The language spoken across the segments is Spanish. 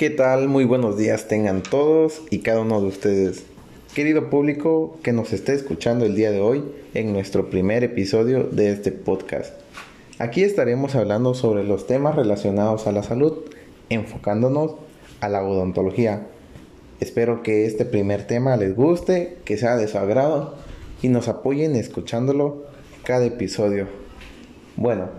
¿Qué tal? Muy buenos días tengan todos y cada uno de ustedes. Querido público que nos esté escuchando el día de hoy en nuestro primer episodio de este podcast. Aquí estaremos hablando sobre los temas relacionados a la salud, enfocándonos a la odontología. Espero que este primer tema les guste, que sea de su agrado y nos apoyen escuchándolo cada episodio. Bueno,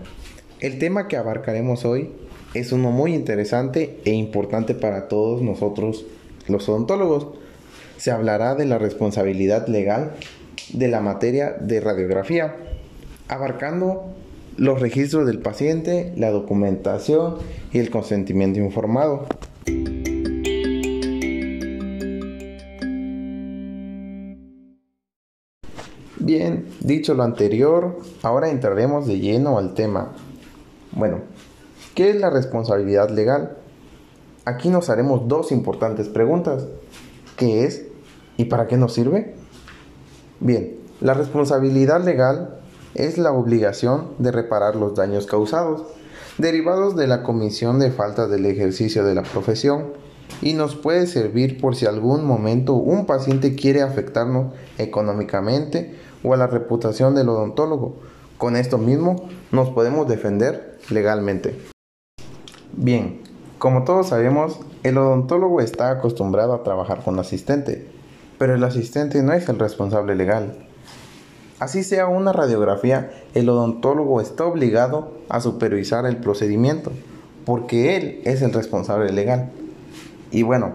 el tema que abarcaremos hoy es uno muy interesante e importante para todos nosotros los odontólogos. Se hablará de la responsabilidad legal de la materia de radiografía, abarcando los registros del paciente, la documentación y el consentimiento informado. Bien, dicho lo anterior, ahora entraremos de lleno al tema. Bueno, ¿qué es la responsabilidad legal? Aquí nos haremos dos importantes preguntas. ¿Qué es y para qué nos sirve? Bien, la responsabilidad legal es la obligación de reparar los daños causados, derivados de la comisión de falta del ejercicio de la profesión, y nos puede servir por si algún momento un paciente quiere afectarnos económicamente o a la reputación del odontólogo. Con esto mismo nos podemos defender legalmente. Bien, como todos sabemos, el odontólogo está acostumbrado a trabajar con asistente, pero el asistente no es el responsable legal. Así sea una radiografía, el odontólogo está obligado a supervisar el procedimiento, porque él es el responsable legal. Y bueno,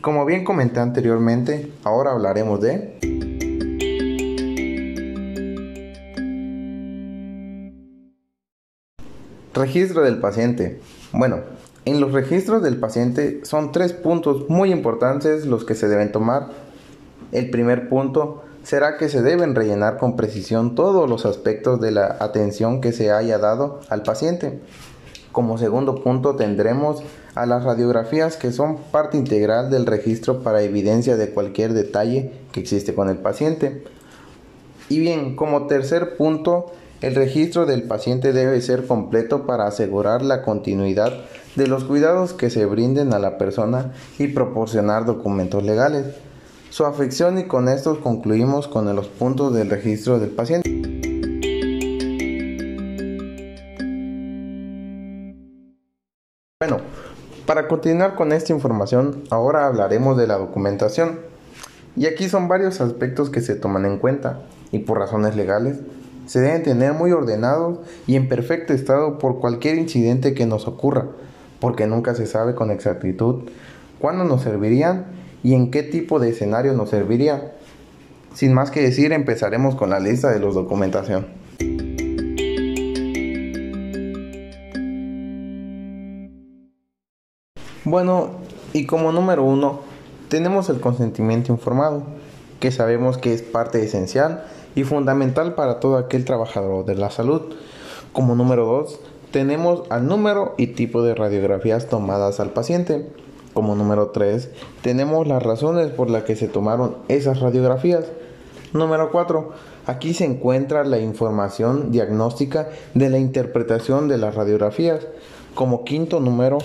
como bien comenté anteriormente, ahora hablaremos de... Registro del paciente. Bueno, en los registros del paciente son tres puntos muy importantes los que se deben tomar. El primer punto será que se deben rellenar con precisión todos los aspectos de la atención que se haya dado al paciente. Como segundo punto tendremos a las radiografías que son parte integral del registro para evidencia de cualquier detalle que existe con el paciente. Y bien, como tercer punto el registro del paciente debe ser completo para asegurar la continuidad de los cuidados que se brinden a la persona y proporcionar documentos legales. Su afección y con esto concluimos con los puntos del registro del paciente. Bueno, para continuar con esta información, ahora hablaremos de la documentación. Y aquí son varios aspectos que se toman en cuenta y por razones legales se deben tener muy ordenados y en perfecto estado por cualquier incidente que nos ocurra, porque nunca se sabe con exactitud cuándo nos servirían y en qué tipo de escenario nos serviría. Sin más que decir, empezaremos con la lista de los documentación. Bueno, y como número uno, tenemos el consentimiento informado, que sabemos que es parte esencial y fundamental para todo aquel trabajador de la salud. Como número 2, tenemos al número y tipo de radiografías tomadas al paciente. Como número 3, tenemos las razones por las que se tomaron esas radiografías. Número 4, aquí se encuentra la información diagnóstica de la interpretación de las radiografías. Como quinto número,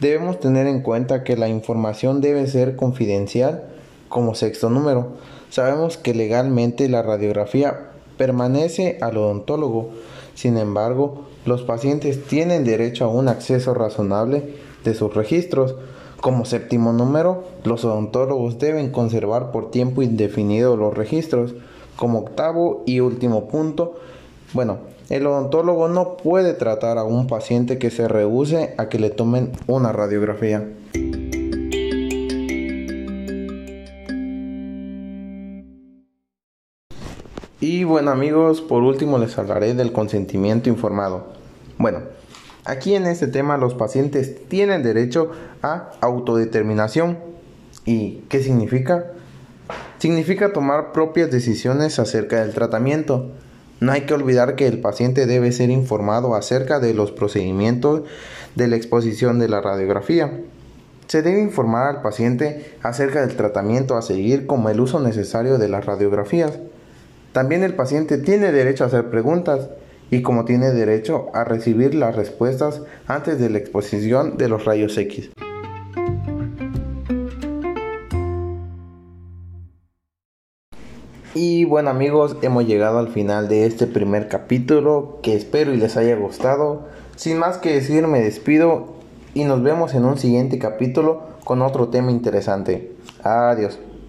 debemos tener en cuenta que la información debe ser confidencial. Como sexto número, Sabemos que legalmente la radiografía permanece al odontólogo, sin embargo, los pacientes tienen derecho a un acceso razonable de sus registros. Como séptimo número, los odontólogos deben conservar por tiempo indefinido los registros. Como octavo y último punto, bueno, el odontólogo no puede tratar a un paciente que se rehúse a que le tomen una radiografía. Y bueno amigos, por último les hablaré del consentimiento informado. Bueno, aquí en este tema los pacientes tienen derecho a autodeterminación. ¿Y qué significa? Significa tomar propias decisiones acerca del tratamiento. No hay que olvidar que el paciente debe ser informado acerca de los procedimientos de la exposición de la radiografía. Se debe informar al paciente acerca del tratamiento a seguir como el uso necesario de las radiografías. También el paciente tiene derecho a hacer preguntas y como tiene derecho a recibir las respuestas antes de la exposición de los rayos X. Y bueno amigos, hemos llegado al final de este primer capítulo que espero y les haya gustado. Sin más que decir, me despido y nos vemos en un siguiente capítulo con otro tema interesante. Adiós.